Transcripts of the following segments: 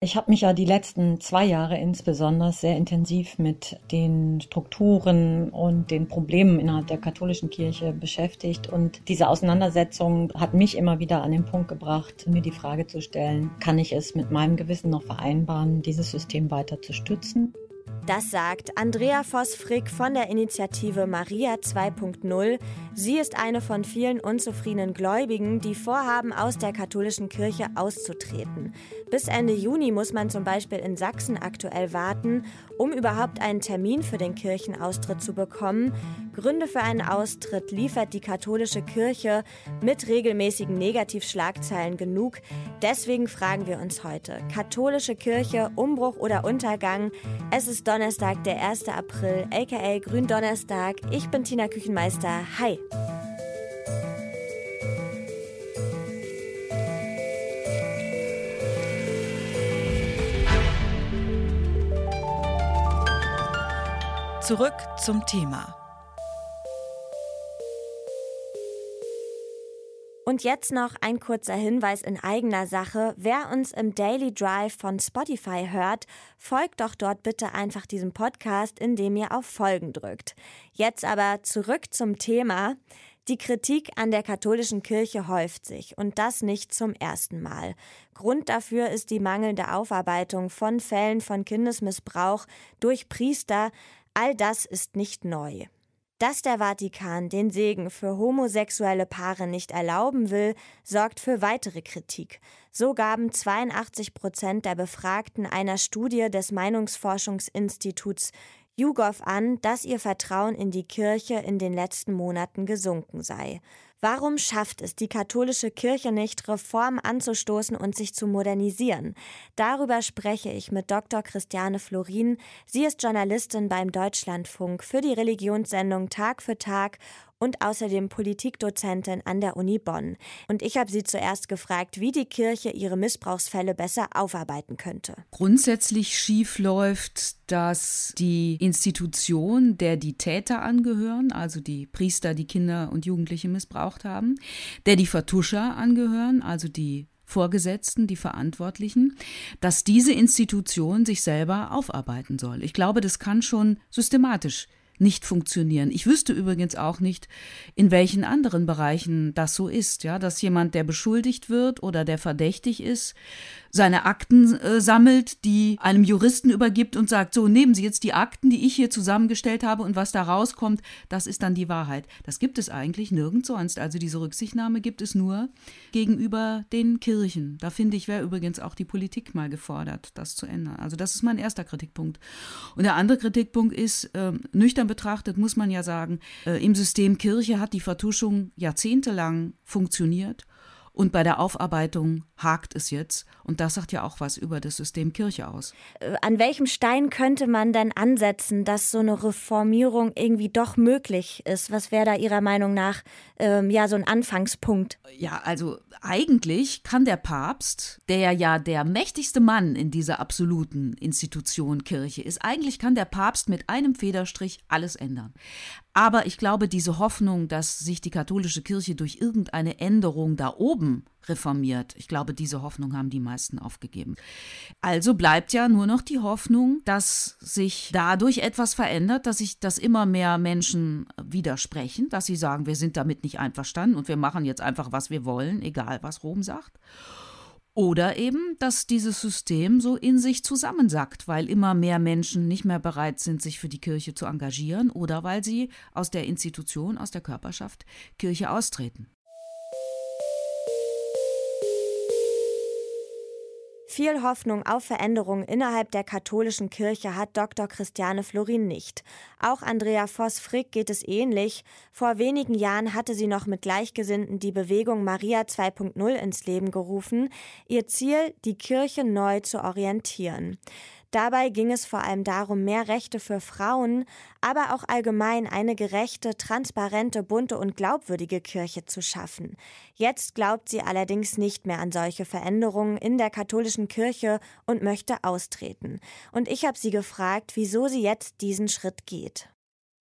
Ich habe mich ja die letzten zwei Jahre insbesondere sehr intensiv mit den Strukturen und den Problemen innerhalb der katholischen Kirche beschäftigt. Und diese Auseinandersetzung hat mich immer wieder an den Punkt gebracht, mir die Frage zu stellen, kann ich es mit meinem Gewissen noch vereinbaren, dieses System weiter zu stützen? Das sagt Andrea Voss-Frick von der Initiative Maria 2.0. Sie ist eine von vielen unzufriedenen Gläubigen, die vorhaben, aus der katholischen Kirche auszutreten. Bis Ende Juni muss man zum Beispiel in Sachsen aktuell warten, um überhaupt einen Termin für den Kirchenaustritt zu bekommen. Gründe für einen Austritt liefert die katholische Kirche mit regelmäßigen Negativschlagzeilen genug. Deswegen fragen wir uns heute, katholische Kirche, Umbruch oder Untergang? Es ist Donnerstag, der 1. April, aka Gründonnerstag. Ich bin Tina Küchenmeister. Hi! Zurück zum Thema. Und jetzt noch ein kurzer Hinweis in eigener Sache. Wer uns im Daily Drive von Spotify hört, folgt doch dort bitte einfach diesem Podcast, indem ihr auf Folgen drückt. Jetzt aber zurück zum Thema. Die Kritik an der katholischen Kirche häuft sich und das nicht zum ersten Mal. Grund dafür ist die mangelnde Aufarbeitung von Fällen von Kindesmissbrauch durch Priester. All das ist nicht neu. Dass der Vatikan den Segen für homosexuelle Paare nicht erlauben will, sorgt für weitere Kritik. So gaben 82 Prozent der Befragten einer Studie des Meinungsforschungsinstituts YouGov an, dass ihr Vertrauen in die Kirche in den letzten Monaten gesunken sei. Warum schafft es die katholische Kirche nicht, Reformen anzustoßen und sich zu modernisieren? Darüber spreche ich mit Dr. Christiane Florin. Sie ist Journalistin beim Deutschlandfunk für die Religionssendung Tag für Tag und außerdem Politikdozentin an der Uni Bonn. Und ich habe sie zuerst gefragt, wie die Kirche ihre Missbrauchsfälle besser aufarbeiten könnte. Grundsätzlich schief läuft, dass die Institution, der die Täter angehören, also die Priester, die Kinder und Jugendliche missbraucht haben, der die Vertuscher angehören, also die Vorgesetzten, die Verantwortlichen, dass diese Institution sich selber aufarbeiten soll. Ich glaube, das kann schon systematisch nicht funktionieren. Ich wüsste übrigens auch nicht, in welchen anderen Bereichen das so ist, ja, dass jemand, der beschuldigt wird oder der verdächtig ist, seine Akten äh, sammelt, die einem Juristen übergibt und sagt, so nehmen Sie jetzt die Akten, die ich hier zusammengestellt habe und was da rauskommt, das ist dann die Wahrheit. Das gibt es eigentlich nirgends sonst. Also diese Rücksichtnahme gibt es nur gegenüber den Kirchen. Da finde ich, wäre übrigens auch die Politik mal gefordert, das zu ändern. Also das ist mein erster Kritikpunkt. Und der andere Kritikpunkt ist, äh, nüchtern betrachtet muss man ja sagen, äh, im System Kirche hat die Vertuschung jahrzehntelang funktioniert und bei der Aufarbeitung hakt es jetzt. Und das sagt ja auch was über das System Kirche aus. Äh, an welchem Stein könnte man denn ansetzen, dass so eine Reformierung irgendwie doch möglich ist? Was wäre da Ihrer Meinung nach ähm, ja so ein Anfangspunkt? Ja, also eigentlich kann der Papst, der ja der mächtigste Mann in dieser absoluten Institution Kirche ist, eigentlich kann der Papst mit einem Federstrich alles ändern. Aber ich glaube, diese Hoffnung, dass sich die katholische Kirche durch irgendeine Änderung da oben reformiert, ich glaube, diese Hoffnung haben die meisten aufgegeben. Also bleibt ja nur noch die Hoffnung, dass sich dadurch etwas verändert, dass sich, dass immer mehr Menschen widersprechen, dass sie sagen, wir sind damit nicht einverstanden und wir machen jetzt einfach, was wir wollen, egal was Rom sagt. Oder eben, dass dieses System so in sich zusammensackt, weil immer mehr Menschen nicht mehr bereit sind, sich für die Kirche zu engagieren oder weil sie aus der Institution, aus der Körperschaft Kirche austreten. Viel Hoffnung auf Veränderungen innerhalb der katholischen Kirche hat Dr. Christiane Florin nicht. Auch Andrea Voss-Frick geht es ähnlich. Vor wenigen Jahren hatte sie noch mit Gleichgesinnten die Bewegung Maria 2.0 ins Leben gerufen. Ihr Ziel, die Kirche neu zu orientieren. Dabei ging es vor allem darum, mehr Rechte für Frauen, aber auch allgemein eine gerechte, transparente, bunte und glaubwürdige Kirche zu schaffen. Jetzt glaubt sie allerdings nicht mehr an solche Veränderungen in der katholischen Kirche und möchte austreten. Und ich habe sie gefragt, wieso sie jetzt diesen Schritt geht.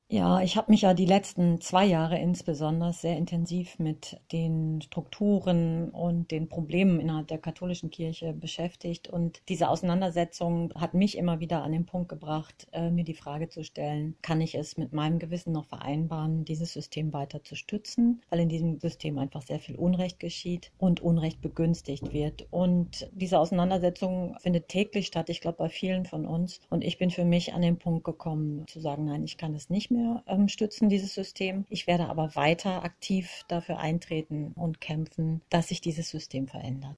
Ja, ich habe mich ja die letzten zwei Jahre insbesondere sehr intensiv mit den Strukturen und den Problemen innerhalb der katholischen Kirche beschäftigt. Und diese Auseinandersetzung hat mich immer wieder an den Punkt gebracht, äh, mir die Frage zu stellen, kann ich es mit meinem Gewissen noch vereinbaren, dieses System weiter zu stützen, weil in diesem System einfach sehr viel Unrecht geschieht und Unrecht begünstigt wird. Und diese Auseinandersetzung findet täglich statt, ich glaube bei vielen von uns. Und ich bin für mich an den Punkt gekommen zu sagen, nein, ich kann es nicht mehr mehr ähm, stützen, dieses System. Ich werde aber weiter aktiv dafür eintreten und kämpfen, dass sich dieses System verändert.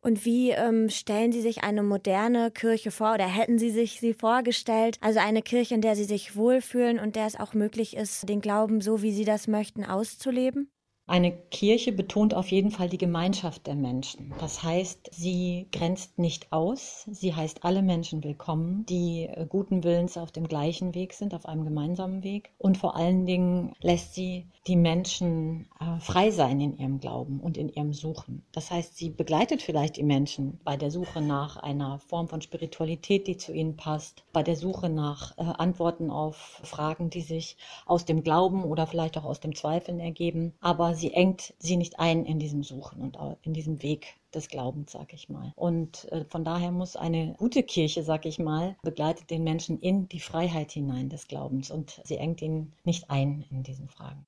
Und wie ähm, stellen Sie sich eine moderne Kirche vor oder hätten Sie sich sie vorgestellt? Also eine Kirche, in der Sie sich wohlfühlen und der es auch möglich ist, den Glauben so, wie Sie das möchten, auszuleben? Eine Kirche betont auf jeden Fall die Gemeinschaft der Menschen. Das heißt, sie grenzt nicht aus. Sie heißt alle Menschen willkommen, die äh, guten Willens auf dem gleichen Weg sind, auf einem gemeinsamen Weg. Und vor allen Dingen lässt sie die Menschen äh, frei sein in ihrem Glauben und in ihrem Suchen. Das heißt, sie begleitet vielleicht die Menschen bei der Suche nach einer Form von Spiritualität, die zu ihnen passt, bei der Suche nach äh, Antworten auf Fragen, die sich aus dem Glauben oder vielleicht auch aus dem Zweifeln ergeben. Aber sie engt sie nicht ein in diesem Suchen und in diesem Weg des Glaubens, sag ich mal. Und äh, von daher muss eine gute Kirche, sag ich mal, begleitet den Menschen in die Freiheit hinein des Glaubens und sie engt ihn nicht ein in diesen Fragen.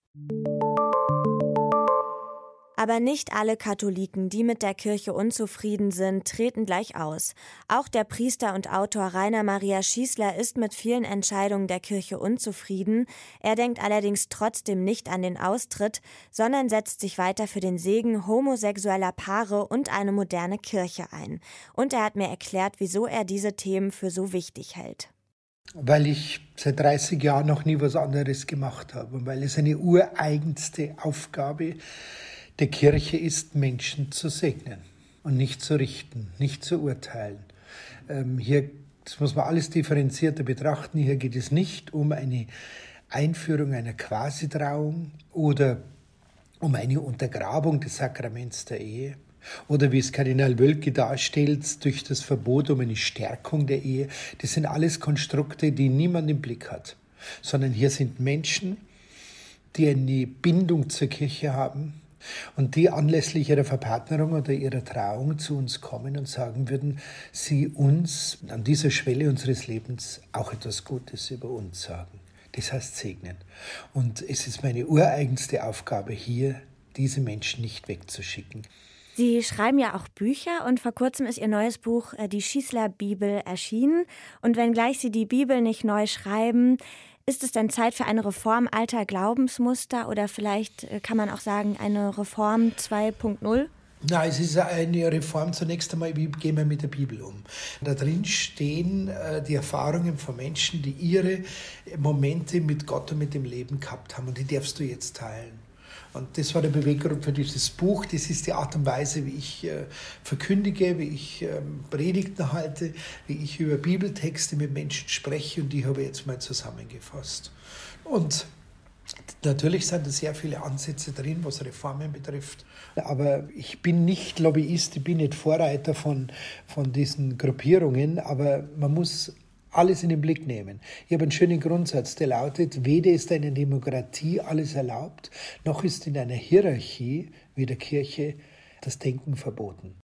Aber nicht alle Katholiken, die mit der Kirche unzufrieden sind, treten gleich aus. Auch der Priester und Autor Rainer Maria Schießler ist mit vielen Entscheidungen der Kirche unzufrieden. Er denkt allerdings trotzdem nicht an den Austritt, sondern setzt sich weiter für den Segen homosexueller Paare und eine moderne Kirche ein. Und er hat mir erklärt, wieso er diese Themen für so wichtig hält weil ich seit 30 Jahren noch nie was anderes gemacht habe und weil es eine ureigenste Aufgabe der Kirche ist, Menschen zu segnen und nicht zu richten, nicht zu urteilen. Ähm, hier das muss man alles differenzierter betrachten. Hier geht es nicht um eine Einführung einer Quasitrauung oder um eine Untergrabung des Sakraments der Ehe oder wie es Kardinal Wölke darstellt, durch das Verbot um eine Stärkung der Ehe. Das sind alles Konstrukte, die niemand im Blick hat, sondern hier sind Menschen, die eine Bindung zur Kirche haben, und die anlässlich ihrer Verpartnerung oder ihrer Trauung zu uns kommen und sagen würden, sie uns an dieser Schwelle unseres Lebens auch etwas Gutes über uns sagen. Das heißt segnen. Und es ist meine ureigenste Aufgabe hier, diese Menschen nicht wegzuschicken. Sie schreiben ja auch Bücher und vor kurzem ist Ihr neues Buch äh, Die Schießler Bibel erschienen. Und wenngleich Sie die Bibel nicht neu schreiben, ist es denn Zeit für eine Reform alter Glaubensmuster oder vielleicht äh, kann man auch sagen eine Reform 2.0? Na, es ist eine Reform zunächst einmal, wie gehen wir mit der Bibel um. Da drin stehen äh, die Erfahrungen von Menschen, die ihre Momente mit Gott und mit dem Leben gehabt haben und die darfst du jetzt teilen. Und das war der Beweggrund für dieses Buch. Das ist die Art und Weise, wie ich äh, verkündige, wie ich ähm, Predigten halte, wie ich über Bibeltexte mit Menschen spreche. Und die habe ich jetzt mal zusammengefasst. Und Natürlich sind da sehr viele Ansätze drin, was Reformen betrifft. Aber ich bin nicht Lobbyist, ich bin nicht Vorreiter von, von diesen Gruppierungen. Aber man muss alles in den Blick nehmen. Ich habe einen schönen Grundsatz, der lautet, weder ist eine Demokratie alles erlaubt, noch ist in einer Hierarchie wie der Kirche das Denken verboten.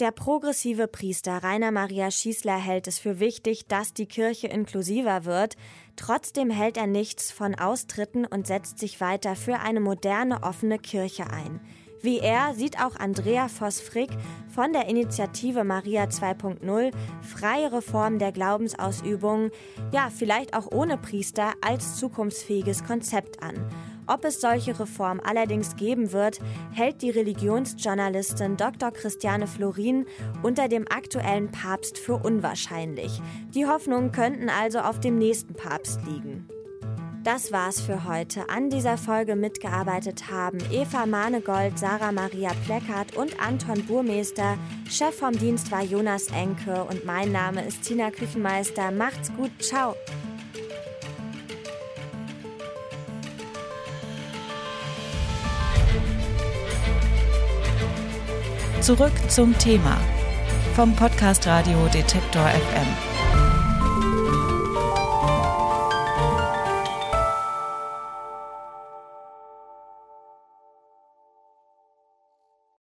Der progressive Priester Rainer Maria Schießler hält es für wichtig, dass die Kirche inklusiver wird. Trotzdem hält er nichts von Austritten und setzt sich weiter für eine moderne, offene Kirche ein. Wie er sieht auch Andrea Voss-Frick von der Initiative Maria 2.0 freie Reform der Glaubensausübung, ja, vielleicht auch ohne Priester, als zukunftsfähiges Konzept an. Ob es solche Reformen allerdings geben wird, hält die Religionsjournalistin Dr. Christiane Florin unter dem aktuellen Papst für unwahrscheinlich. Die Hoffnungen könnten also auf dem nächsten Papst liegen. Das war's für heute. An dieser Folge mitgearbeitet haben Eva Manegold, Sarah Maria Pleckert und Anton Burmeister. Chef vom Dienst war Jonas Enke und mein Name ist Tina Küchenmeister. Macht's gut, ciao. Zurück zum Thema vom Podcast Radio Detektor FM.